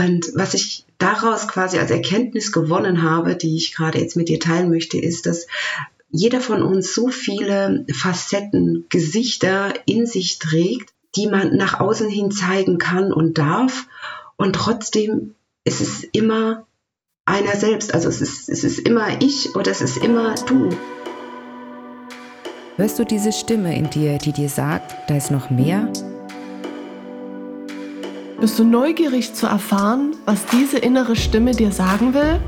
Und was ich daraus quasi als Erkenntnis gewonnen habe, die ich gerade jetzt mit dir teilen möchte, ist, dass jeder von uns so viele Facetten, Gesichter in sich trägt, die man nach außen hin zeigen kann und darf. Und trotzdem ist es immer einer selbst. Also es ist, es ist immer ich oder es ist immer du. Hörst du diese Stimme in dir, die dir sagt, da ist noch mehr? Bist du neugierig zu erfahren, was diese innere Stimme dir sagen will?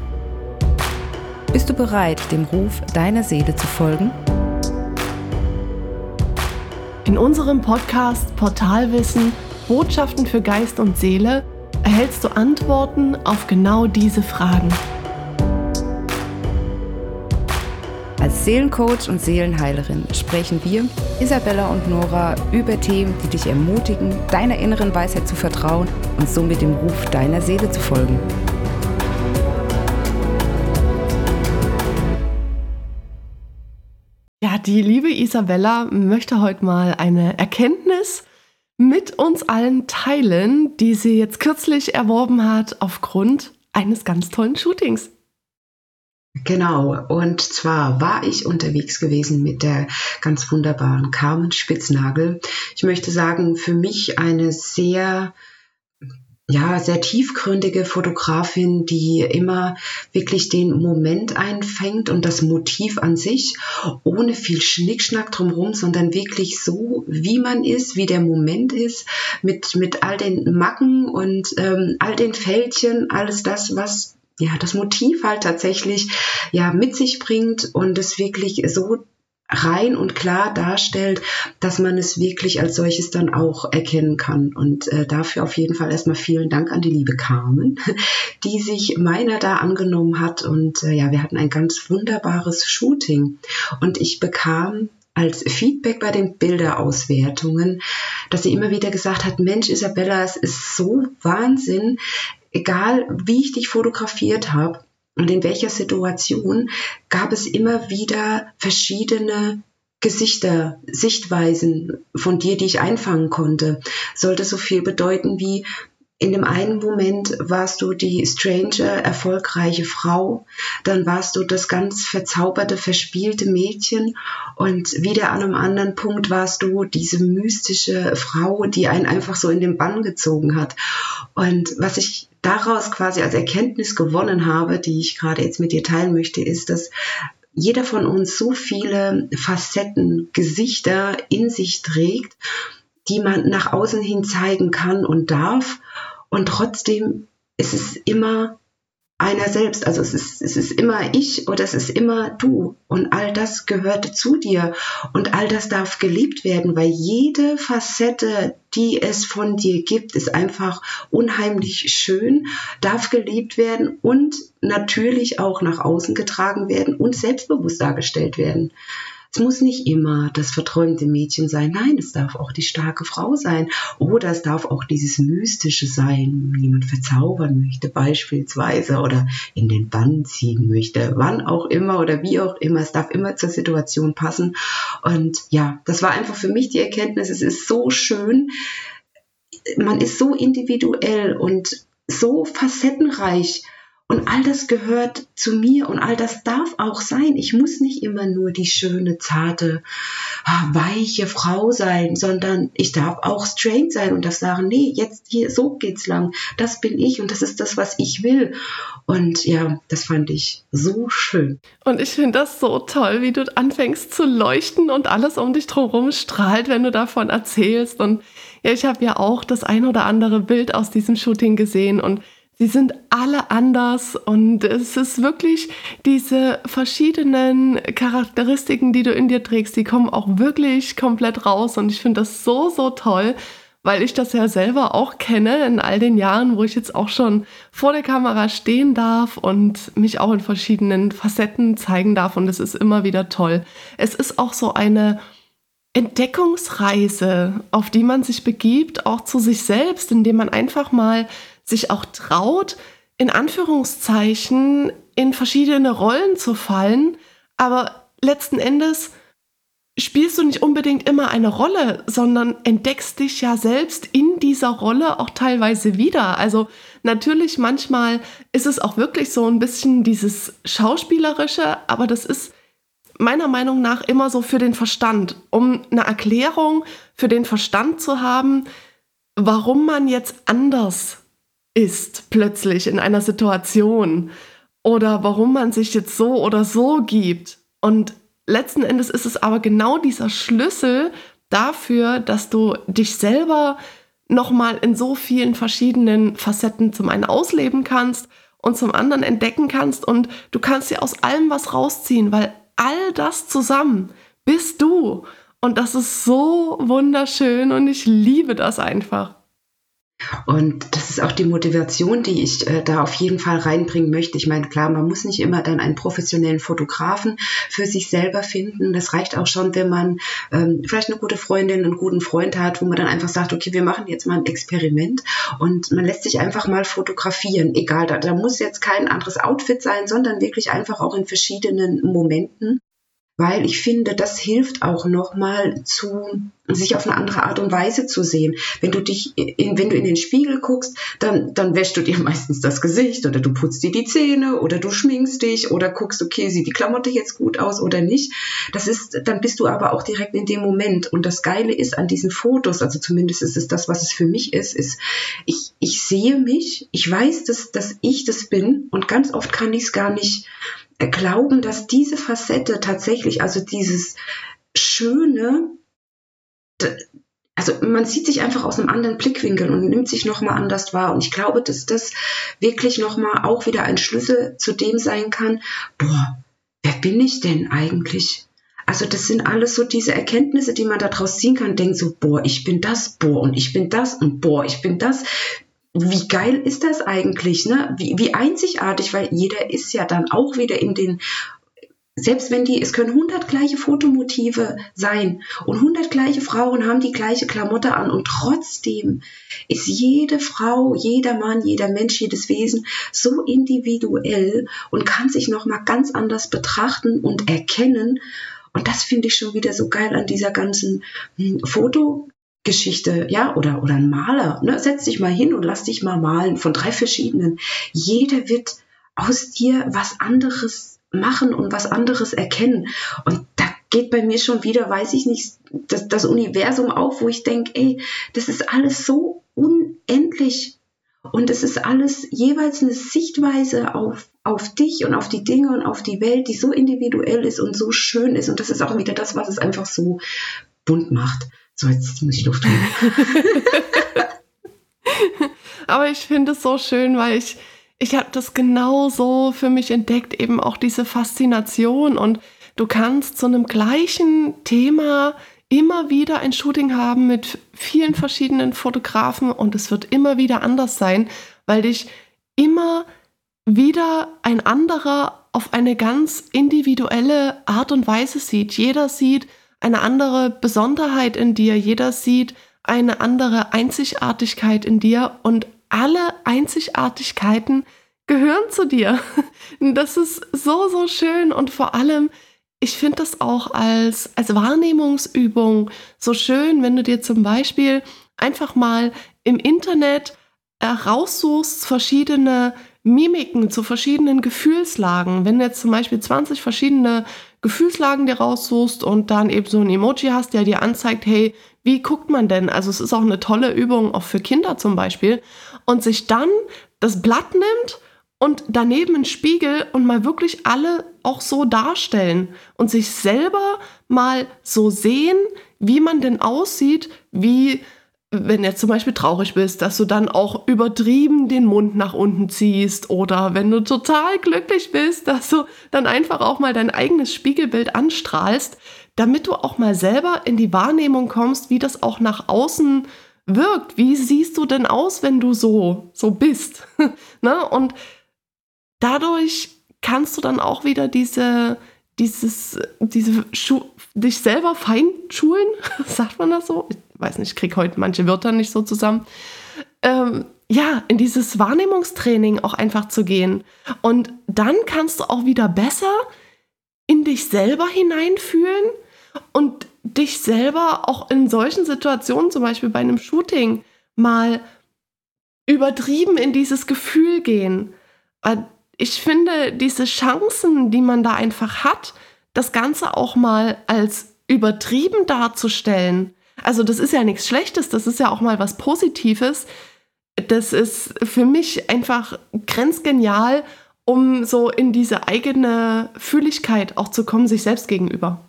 Bist du bereit, dem Ruf deiner Seele zu folgen? In unserem Podcast Portalwissen Botschaften für Geist und Seele erhältst du Antworten auf genau diese Fragen. Als Seelencoach und Seelenheilerin sprechen wir, Isabella und Nora, über Themen, die dich ermutigen, deiner inneren Weisheit zu vertrauen und somit dem Ruf deiner Seele zu folgen. Ja, die liebe Isabella möchte heute mal eine Erkenntnis mit uns allen teilen, die sie jetzt kürzlich erworben hat aufgrund eines ganz tollen Shootings. Genau, und zwar war ich unterwegs gewesen mit der ganz wunderbaren Carmen Spitznagel. Ich möchte sagen, für mich eine sehr ja, sehr tiefgründige Fotografin, die immer wirklich den Moment einfängt und das Motiv an sich, ohne viel Schnickschnack drumherum, sondern wirklich so, wie man ist, wie der Moment ist, mit, mit all den Macken und ähm, all den Fältchen, alles das, was ja, das Motiv halt tatsächlich ja mit sich bringt und es wirklich so rein und klar darstellt, dass man es wirklich als solches dann auch erkennen kann. Und äh, dafür auf jeden Fall erstmal vielen Dank an die liebe Carmen, die sich meiner da angenommen hat. Und äh, ja, wir hatten ein ganz wunderbares Shooting. Und ich bekam als Feedback bei den Bilderauswertungen, dass sie immer wieder gesagt hat, Mensch, Isabella, es ist so Wahnsinn, egal wie ich dich fotografiert habe und in welcher Situation, gab es immer wieder verschiedene Gesichter, Sichtweisen von dir, die ich einfangen konnte. Sollte so viel bedeuten wie, in dem einen Moment warst du die stranger, erfolgreiche Frau, dann warst du das ganz verzauberte, verspielte Mädchen. Und wieder an einem anderen Punkt warst du diese mystische Frau, die einen einfach so in den Bann gezogen hat. Und was ich daraus quasi als Erkenntnis gewonnen habe, die ich gerade jetzt mit dir teilen möchte, ist, dass jeder von uns so viele Facetten, Gesichter in sich trägt, die man nach außen hin zeigen kann und darf und trotzdem ist es immer einer selbst. Also es ist, es ist immer ich oder es ist immer du. Und all das gehört zu dir. Und all das darf geliebt werden, weil jede Facette, die es von dir gibt, ist einfach unheimlich schön, darf geliebt werden und natürlich auch nach außen getragen werden und selbstbewusst dargestellt werden. Es muss nicht immer das verträumte Mädchen sein. Nein, es darf auch die starke Frau sein. Oder es darf auch dieses Mystische sein, wenn jemand verzaubern möchte beispielsweise oder in den Bann ziehen möchte. Wann auch immer oder wie auch immer. Es darf immer zur Situation passen. Und ja, das war einfach für mich die Erkenntnis. Es ist so schön. Man ist so individuell und so facettenreich und all das gehört zu mir und all das darf auch sein. Ich muss nicht immer nur die schöne, zarte, ah, weiche Frau sein, sondern ich darf auch straight sein und darf sagen, nee, jetzt hier, so geht's lang. Das bin ich und das ist das, was ich will. Und ja, das fand ich so schön. Und ich finde das so toll, wie du anfängst zu leuchten und alles um dich drumherum strahlt, wenn du davon erzählst. Und ja, ich habe ja auch das ein oder andere Bild aus diesem Shooting gesehen und Sie sind alle anders und es ist wirklich diese verschiedenen Charakteristiken, die du in dir trägst, die kommen auch wirklich komplett raus und ich finde das so, so toll, weil ich das ja selber auch kenne in all den Jahren, wo ich jetzt auch schon vor der Kamera stehen darf und mich auch in verschiedenen Facetten zeigen darf und es ist immer wieder toll. Es ist auch so eine Entdeckungsreise, auf die man sich begibt, auch zu sich selbst, indem man einfach mal sich auch traut, in Anführungszeichen in verschiedene Rollen zu fallen, aber letzten Endes spielst du nicht unbedingt immer eine Rolle, sondern entdeckst dich ja selbst in dieser Rolle auch teilweise wieder. Also natürlich manchmal ist es auch wirklich so ein bisschen dieses Schauspielerische, aber das ist meiner Meinung nach immer so für den Verstand, um eine Erklärung für den Verstand zu haben, warum man jetzt anders ist plötzlich in einer Situation oder warum man sich jetzt so oder so gibt. Und letzten Endes ist es aber genau dieser Schlüssel dafür, dass du dich selber nochmal in so vielen verschiedenen Facetten zum einen ausleben kannst und zum anderen entdecken kannst und du kannst dir aus allem was rausziehen, weil all das zusammen bist du. Und das ist so wunderschön und ich liebe das einfach. Und das ist auch die Motivation, die ich äh, da auf jeden Fall reinbringen möchte. Ich meine, klar, man muss nicht immer dann einen professionellen Fotografen für sich selber finden. Das reicht auch schon, wenn man ähm, vielleicht eine gute Freundin, einen guten Freund hat, wo man dann einfach sagt, okay, wir machen jetzt mal ein Experiment und man lässt sich einfach mal fotografieren. Egal, da, da muss jetzt kein anderes Outfit sein, sondern wirklich einfach auch in verschiedenen Momenten weil ich finde, das hilft auch nochmal zu sich auf eine andere Art und Weise zu sehen. Wenn du dich, in, wenn du in den Spiegel guckst, dann, dann wäschst du dir meistens das Gesicht oder du putzt dir die Zähne oder du schminkst dich oder guckst, okay, sieht die Klamotte jetzt gut aus oder nicht. Das ist, dann bist du aber auch direkt in dem Moment. Und das Geile ist an diesen Fotos, also zumindest ist es das, was es für mich ist, ist, ich, ich sehe mich, ich weiß, dass, dass ich das bin und ganz oft kann ich es gar nicht glauben, dass diese Facette tatsächlich, also dieses Schöne, also man sieht sich einfach aus einem anderen Blickwinkel und nimmt sich nochmal anders wahr. Und ich glaube, dass das wirklich nochmal auch wieder ein Schlüssel zu dem sein kann, boah, wer bin ich denn eigentlich? Also das sind alles so diese Erkenntnisse, die man daraus ziehen kann, denkt so, boah, ich bin das, boah, und ich bin das und boah, ich bin das wie geil ist das eigentlich, ne? Wie, wie einzigartig, weil jeder ist ja dann auch wieder in den selbst wenn die, es können 100 gleiche Fotomotive sein und 100 gleiche Frauen haben die gleiche Klamotte an und trotzdem ist jede Frau, jeder Mann, jeder Mensch, jedes Wesen so individuell und kann sich nochmal ganz anders betrachten und erkennen. Und das finde ich schon wieder so geil an dieser ganzen hm, Foto, Geschichte, ja, oder, oder ein Maler, ne? setz dich mal hin und lass dich mal malen von drei verschiedenen. Jeder wird aus dir was anderes machen und was anderes erkennen. Und da geht bei mir schon wieder, weiß ich nicht, das, das Universum auf, wo ich denke, ey, das ist alles so unendlich. Und es ist alles jeweils eine Sichtweise auf, auf dich und auf die Dinge und auf die Welt, die so individuell ist und so schön ist. Und das ist auch wieder das, was es einfach so bunt macht. So, jetzt muss ich Luft holen. Aber ich finde es so schön, weil ich, ich habe das genau so für mich entdeckt, eben auch diese Faszination. Und du kannst zu einem gleichen Thema immer wieder ein Shooting haben mit vielen verschiedenen Fotografen und es wird immer wieder anders sein, weil dich immer wieder ein anderer auf eine ganz individuelle Art und Weise sieht. Jeder sieht, eine andere Besonderheit in dir, jeder sieht eine andere Einzigartigkeit in dir und alle Einzigartigkeiten gehören zu dir. Das ist so, so schön und vor allem, ich finde das auch als, als Wahrnehmungsübung so schön, wenn du dir zum Beispiel einfach mal im Internet raussuchst verschiedene Mimiken zu verschiedenen Gefühlslagen. Wenn du jetzt zum Beispiel 20 verschiedene Gefühlslagen dir raussuchst und dann eben so ein Emoji hast, der dir anzeigt, hey, wie guckt man denn? Also es ist auch eine tolle Übung, auch für Kinder zum Beispiel. Und sich dann das Blatt nimmt und daneben einen Spiegel und mal wirklich alle auch so darstellen und sich selber mal so sehen, wie man denn aussieht, wie wenn du zum Beispiel traurig bist, dass du dann auch übertrieben den Mund nach unten ziehst oder wenn du total glücklich bist, dass du dann einfach auch mal dein eigenes Spiegelbild anstrahlst, damit du auch mal selber in die Wahrnehmung kommst, wie das auch nach außen wirkt. Wie siehst du denn aus, wenn du so, so bist? ne? Und dadurch kannst du dann auch wieder diese, dieses, diese Schu dich selber feinschulen, sagt man das so? Weiß nicht, ich kriege heute manche Wörter nicht so zusammen. Ähm, ja, in dieses Wahrnehmungstraining auch einfach zu gehen. Und dann kannst du auch wieder besser in dich selber hineinfühlen und dich selber auch in solchen Situationen, zum Beispiel bei einem Shooting, mal übertrieben in dieses Gefühl gehen. Ich finde, diese Chancen, die man da einfach hat, das Ganze auch mal als übertrieben darzustellen. Also das ist ja nichts Schlechtes, das ist ja auch mal was Positives. Das ist für mich einfach grenzgenial, um so in diese eigene Fühligkeit auch zu kommen, sich selbst gegenüber.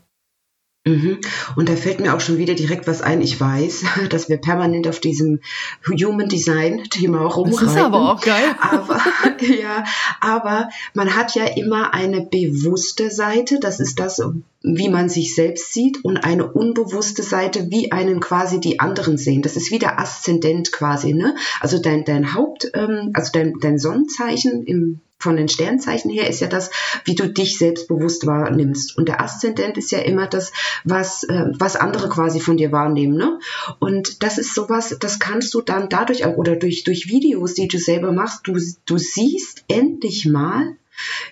Mhm. Und da fällt mir auch schon wieder direkt was ein. Ich weiß, dass wir permanent auf diesem Human Design Thema rumreiten. Das ist aber auch geil. Aber, ja, aber man hat ja immer eine bewusste Seite. Das ist das, wie man sich selbst sieht und eine unbewusste Seite, wie einen quasi die anderen sehen. Das ist wie der Aszendent quasi, ne? Also dein, dein Haupt, ähm, also dein, dein Sonnenzeichen im von den Sternzeichen her ist ja das, wie du dich selbstbewusst wahrnimmst. Und der Aszendent ist ja immer das, was, äh, was andere quasi von dir wahrnehmen. Ne? Und das ist sowas, das kannst du dann dadurch auch oder durch, durch Videos, die du selber machst, du, du siehst endlich mal,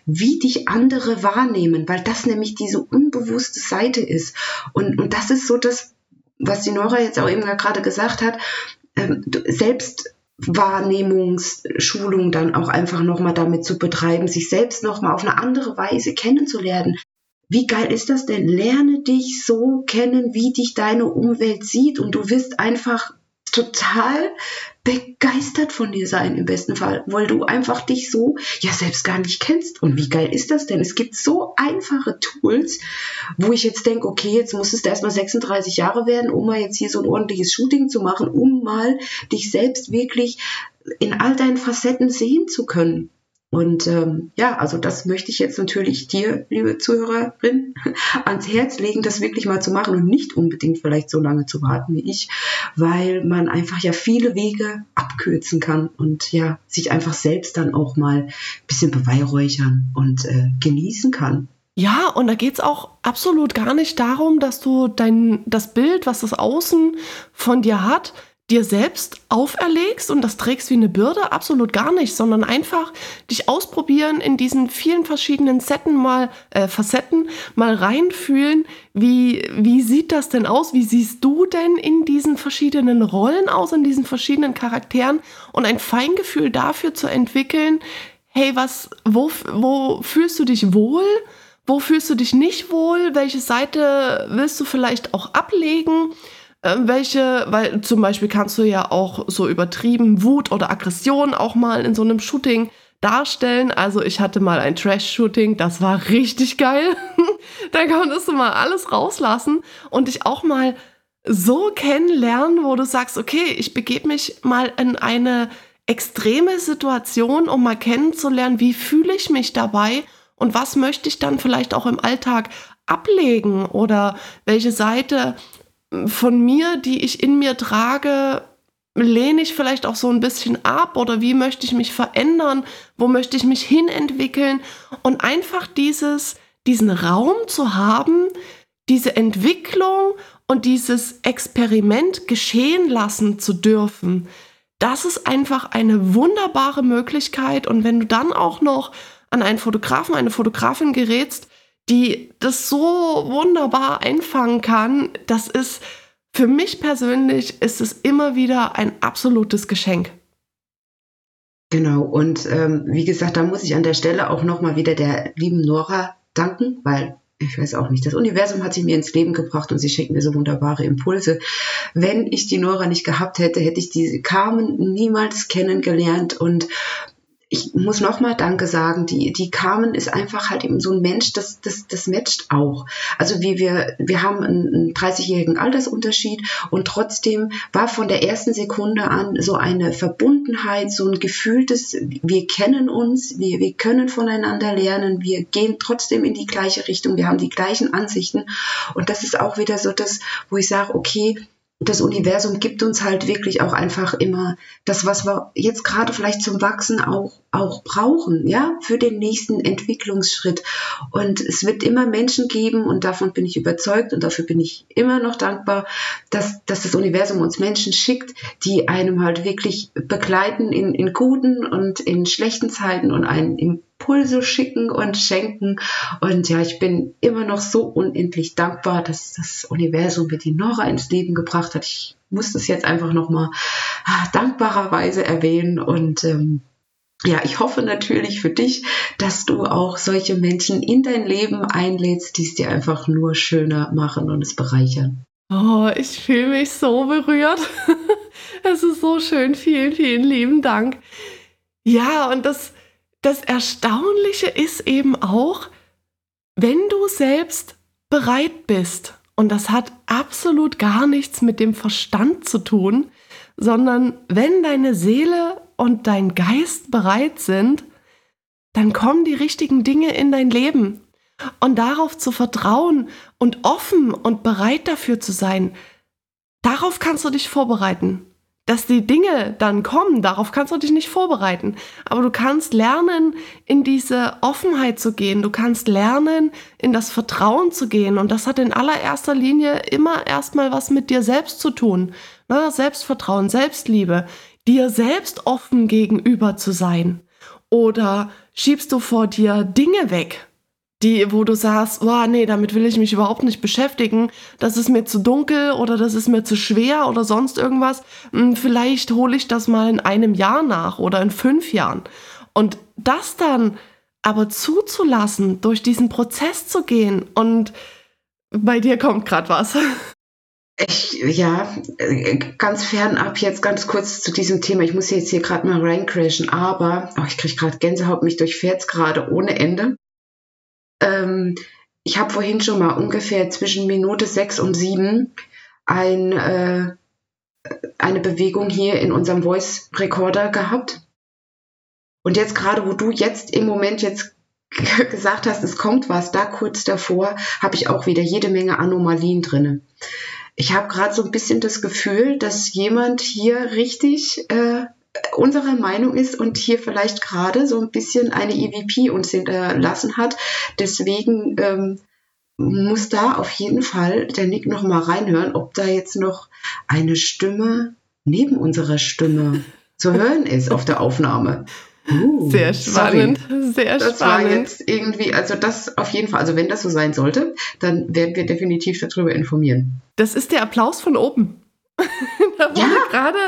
wie dich andere wahrnehmen, weil das nämlich diese unbewusste Seite ist. Und, und das ist so das, was die Nora jetzt auch eben gerade gesagt hat, ähm, selbst Wahrnehmungsschulung dann auch einfach nochmal damit zu betreiben, sich selbst nochmal auf eine andere Weise kennenzulernen. Wie geil ist das denn? Lerne dich so kennen, wie dich deine Umwelt sieht und du wirst einfach total begeistert von dir sein im besten Fall, weil du einfach dich so ja selbst gar nicht kennst. Und wie geil ist das denn? Es gibt so einfache Tools, wo ich jetzt denke, okay, jetzt musstest du erstmal 36 Jahre werden, um mal jetzt hier so ein ordentliches Shooting zu machen, um mal dich selbst wirklich in all deinen Facetten sehen zu können. Und ähm, ja, also das möchte ich jetzt natürlich dir, liebe Zuhörerin, ans Herz legen, das wirklich mal zu machen und nicht unbedingt vielleicht so lange zu warten wie ich, weil man einfach ja viele Wege abkürzen kann und ja, sich einfach selbst dann auch mal ein bisschen beweihräuchern und äh, genießen kann. Ja, und da geht es auch absolut gar nicht darum, dass du dein, das Bild, was das Außen von dir hat, dir selbst auferlegst und das trägst wie eine Bürde, absolut gar nicht, sondern einfach dich ausprobieren in diesen vielen verschiedenen Setten mal, äh, Facetten mal reinfühlen, wie, wie sieht das denn aus, wie siehst du denn in diesen verschiedenen Rollen aus, in diesen verschiedenen Charakteren und ein Feingefühl dafür zu entwickeln, hey, was, wo, wo fühlst du dich wohl? Wo fühlst du dich nicht wohl? Welche Seite willst du vielleicht auch ablegen? Äh, welche, weil zum Beispiel kannst du ja auch so übertrieben Wut oder Aggression auch mal in so einem Shooting darstellen. Also ich hatte mal ein Trash-Shooting, das war richtig geil. da konntest du mal alles rauslassen und dich auch mal so kennenlernen, wo du sagst, okay, ich begebe mich mal in eine extreme Situation, um mal kennenzulernen, wie fühle ich mich dabei und was möchte ich dann vielleicht auch im Alltag ablegen oder welche Seite von mir, die ich in mir trage, lehne ich vielleicht auch so ein bisschen ab oder wie möchte ich mich verändern, wo möchte ich mich hinentwickeln und einfach dieses, diesen Raum zu haben, diese Entwicklung und dieses Experiment geschehen lassen zu dürfen. Das ist einfach eine wunderbare Möglichkeit und wenn du dann auch noch an einen Fotografen, eine Fotografin gerätst, die das so wunderbar einfangen kann, das ist für mich persönlich ist es immer wieder ein absolutes Geschenk. Genau, und ähm, wie gesagt, da muss ich an der Stelle auch nochmal wieder der lieben Nora danken, weil ich weiß auch nicht, das Universum hat sie mir ins Leben gebracht und sie schenkt mir so wunderbare Impulse. Wenn ich die Nora nicht gehabt hätte, hätte ich diese Carmen niemals kennengelernt und ich muss nochmal Danke sagen, die, die Carmen ist einfach halt eben so ein Mensch, das, das, das matcht auch. Also wie wir, wir haben einen 30-jährigen Altersunterschied und trotzdem war von der ersten Sekunde an so eine Verbundenheit, so ein gefühltes, wir kennen uns, wir, wir können voneinander lernen, wir gehen trotzdem in die gleiche Richtung, wir haben die gleichen Ansichten und das ist auch wieder so das, wo ich sage, okay, das Universum gibt uns halt wirklich auch einfach immer das, was wir jetzt gerade vielleicht zum Wachsen auch, auch brauchen, ja, für den nächsten Entwicklungsschritt. Und es wird immer Menschen geben, und davon bin ich überzeugt und dafür bin ich immer noch dankbar, dass, dass das Universum uns Menschen schickt, die einem halt wirklich begleiten in, in guten und in schlechten Zeiten und einen im Impulse schicken und schenken. Und ja, ich bin immer noch so unendlich dankbar, dass das Universum mir die Nora ins Leben gebracht hat. Ich muss das jetzt einfach nochmal ah, dankbarerweise erwähnen und ähm, ja, ich hoffe natürlich für dich, dass du auch solche Menschen in dein Leben einlädst, die es dir einfach nur schöner machen und es bereichern. Oh, ich fühle mich so berührt. Es ist so schön. Vielen, vielen lieben Dank. Ja, und das, das Erstaunliche ist eben auch, wenn du selbst bereit bist, und das hat absolut gar nichts mit dem Verstand zu tun, sondern wenn deine Seele und dein Geist bereit sind, dann kommen die richtigen Dinge in dein Leben. Und darauf zu vertrauen und offen und bereit dafür zu sein, darauf kannst du dich vorbereiten. Dass die Dinge dann kommen, darauf kannst du dich nicht vorbereiten. Aber du kannst lernen, in diese Offenheit zu gehen. Du kannst lernen, in das Vertrauen zu gehen. Und das hat in allererster Linie immer erstmal was mit dir selbst zu tun. Na, Selbstvertrauen, Selbstliebe dir selbst offen gegenüber zu sein? Oder schiebst du vor dir Dinge weg, die, wo du sagst, oh, nee, damit will ich mich überhaupt nicht beschäftigen, das ist mir zu dunkel oder das ist mir zu schwer oder sonst irgendwas. Hm, vielleicht hole ich das mal in einem Jahr nach oder in fünf Jahren. Und das dann aber zuzulassen, durch diesen Prozess zu gehen und bei dir kommt gerade was. Ich, ja, ganz fernab jetzt ganz kurz zu diesem Thema. Ich muss jetzt hier gerade mal reincrashen, aber oh, ich kriege gerade Gänsehaut, mich durchfährt gerade ohne Ende. Ähm, ich habe vorhin schon mal ungefähr zwischen Minute sechs und sieben ein, äh, eine Bewegung hier in unserem Voice Recorder gehabt. Und jetzt gerade, wo du jetzt im Moment jetzt gesagt hast, es kommt was, da kurz davor, habe ich auch wieder jede Menge Anomalien drinne ich habe gerade so ein bisschen das Gefühl, dass jemand hier richtig äh, unserer Meinung ist und hier vielleicht gerade so ein bisschen eine EVP uns hinterlassen hat. Deswegen ähm, muss da auf jeden Fall der Nick noch mal reinhören, ob da jetzt noch eine Stimme neben unserer Stimme zu hören ist auf der Aufnahme. Uh, sehr spannend, sorry. sehr das spannend. Das war jetzt irgendwie, also das auf jeden Fall, also wenn das so sein sollte, dann werden wir definitiv darüber informieren. Das ist der Applaus von oben. Da wurde ja. gerade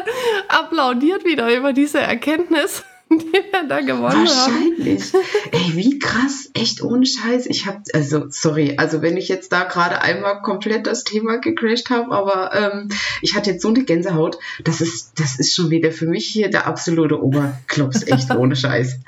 applaudiert wieder über diese Erkenntnis. die wir da gewonnen Wahrscheinlich. haben. Ey, wie krass, echt ohne Scheiß. Ich habe, also sorry, also wenn ich jetzt da gerade einmal komplett das Thema gecrashed habe, aber ähm, ich hatte jetzt so eine Gänsehaut, das ist, das ist schon wieder für mich hier der absolute Oberklops, echt ohne Scheiß.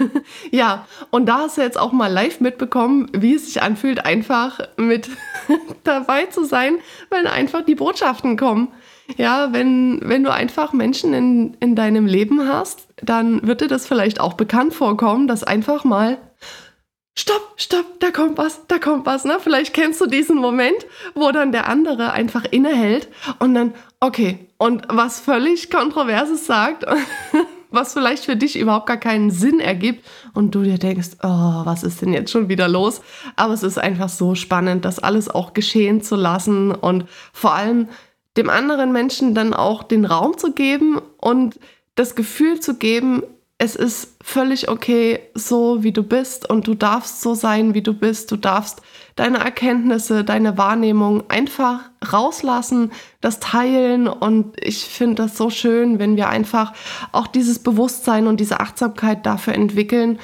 ja, und da hast du jetzt auch mal live mitbekommen, wie es sich anfühlt, einfach mit dabei zu sein, wenn einfach die Botschaften kommen. Ja, wenn, wenn du einfach Menschen in, in deinem Leben hast, dann wird dir das vielleicht auch bekannt vorkommen, dass einfach mal Stopp, stopp, da kommt was, da kommt was. Ne? Vielleicht kennst du diesen Moment, wo dann der andere einfach innehält und dann, okay, und was völlig Kontroverses sagt, was vielleicht für dich überhaupt gar keinen Sinn ergibt und du dir denkst, oh, was ist denn jetzt schon wieder los? Aber es ist einfach so spannend, das alles auch geschehen zu lassen und vor allem dem anderen Menschen dann auch den Raum zu geben und das Gefühl zu geben, es ist völlig okay, so wie du bist und du darfst so sein, wie du bist. Du darfst deine Erkenntnisse, deine Wahrnehmung einfach rauslassen, das teilen und ich finde das so schön, wenn wir einfach auch dieses Bewusstsein und diese Achtsamkeit dafür entwickeln,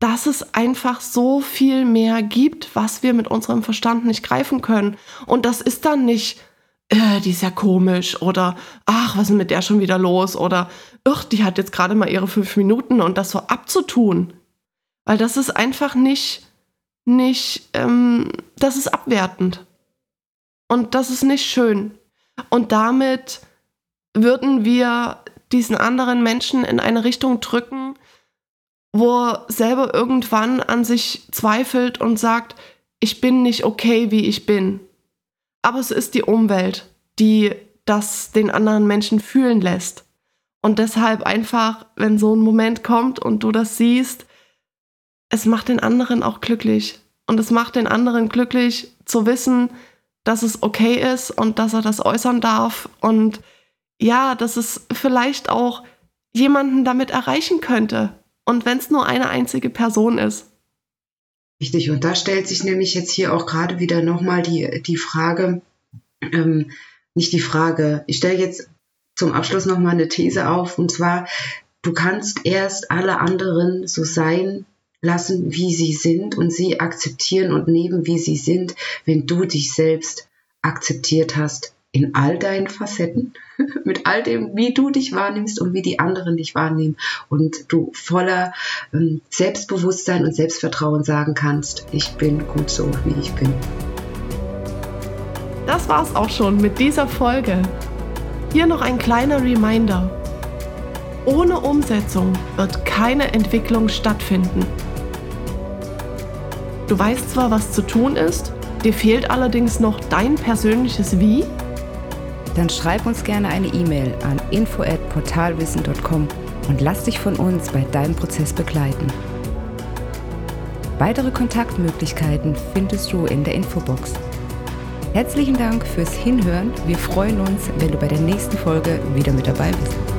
dass es einfach so viel mehr gibt, was wir mit unserem Verstand nicht greifen können. Und das ist dann nicht äh, die ist ja komisch oder ach, was ist mit der schon wieder los oder ach, die hat jetzt gerade mal ihre fünf Minuten und das so abzutun. Weil das ist einfach nicht, nicht, ähm, das ist abwertend. Und das ist nicht schön. Und damit würden wir diesen anderen Menschen in eine Richtung drücken, wo er selber irgendwann an sich zweifelt und sagt, ich bin nicht okay, wie ich bin. Aber es ist die Umwelt, die das den anderen Menschen fühlen lässt. Und deshalb einfach, wenn so ein Moment kommt und du das siehst, es macht den anderen auch glücklich. Und es macht den anderen glücklich zu wissen, dass es okay ist und dass er das äußern darf. Und ja, dass es vielleicht auch jemanden damit erreichen könnte. Und wenn es nur eine einzige Person ist. Richtig, und da stellt sich nämlich jetzt hier auch gerade wieder nochmal die, die Frage, ähm, nicht die Frage, ich stelle jetzt zum Abschluss nochmal eine These auf, und zwar, du kannst erst alle anderen so sein lassen, wie sie sind und sie akzeptieren und nehmen, wie sie sind, wenn du dich selbst akzeptiert hast in all deinen Facetten, mit all dem, wie du dich wahrnimmst und wie die anderen dich wahrnehmen und du voller ähm, Selbstbewusstsein und Selbstvertrauen sagen kannst, ich bin gut so, wie ich bin. Das war's auch schon mit dieser Folge. Hier noch ein kleiner Reminder. Ohne Umsetzung wird keine Entwicklung stattfinden. Du weißt zwar, was zu tun ist, dir fehlt allerdings noch dein persönliches Wie? Dann schreib uns gerne eine E-Mail an info@portalwissen.com und lass dich von uns bei deinem Prozess begleiten. Weitere Kontaktmöglichkeiten findest du in der Infobox. Herzlichen Dank fürs Hinhören. Wir freuen uns, wenn du bei der nächsten Folge wieder mit dabei bist.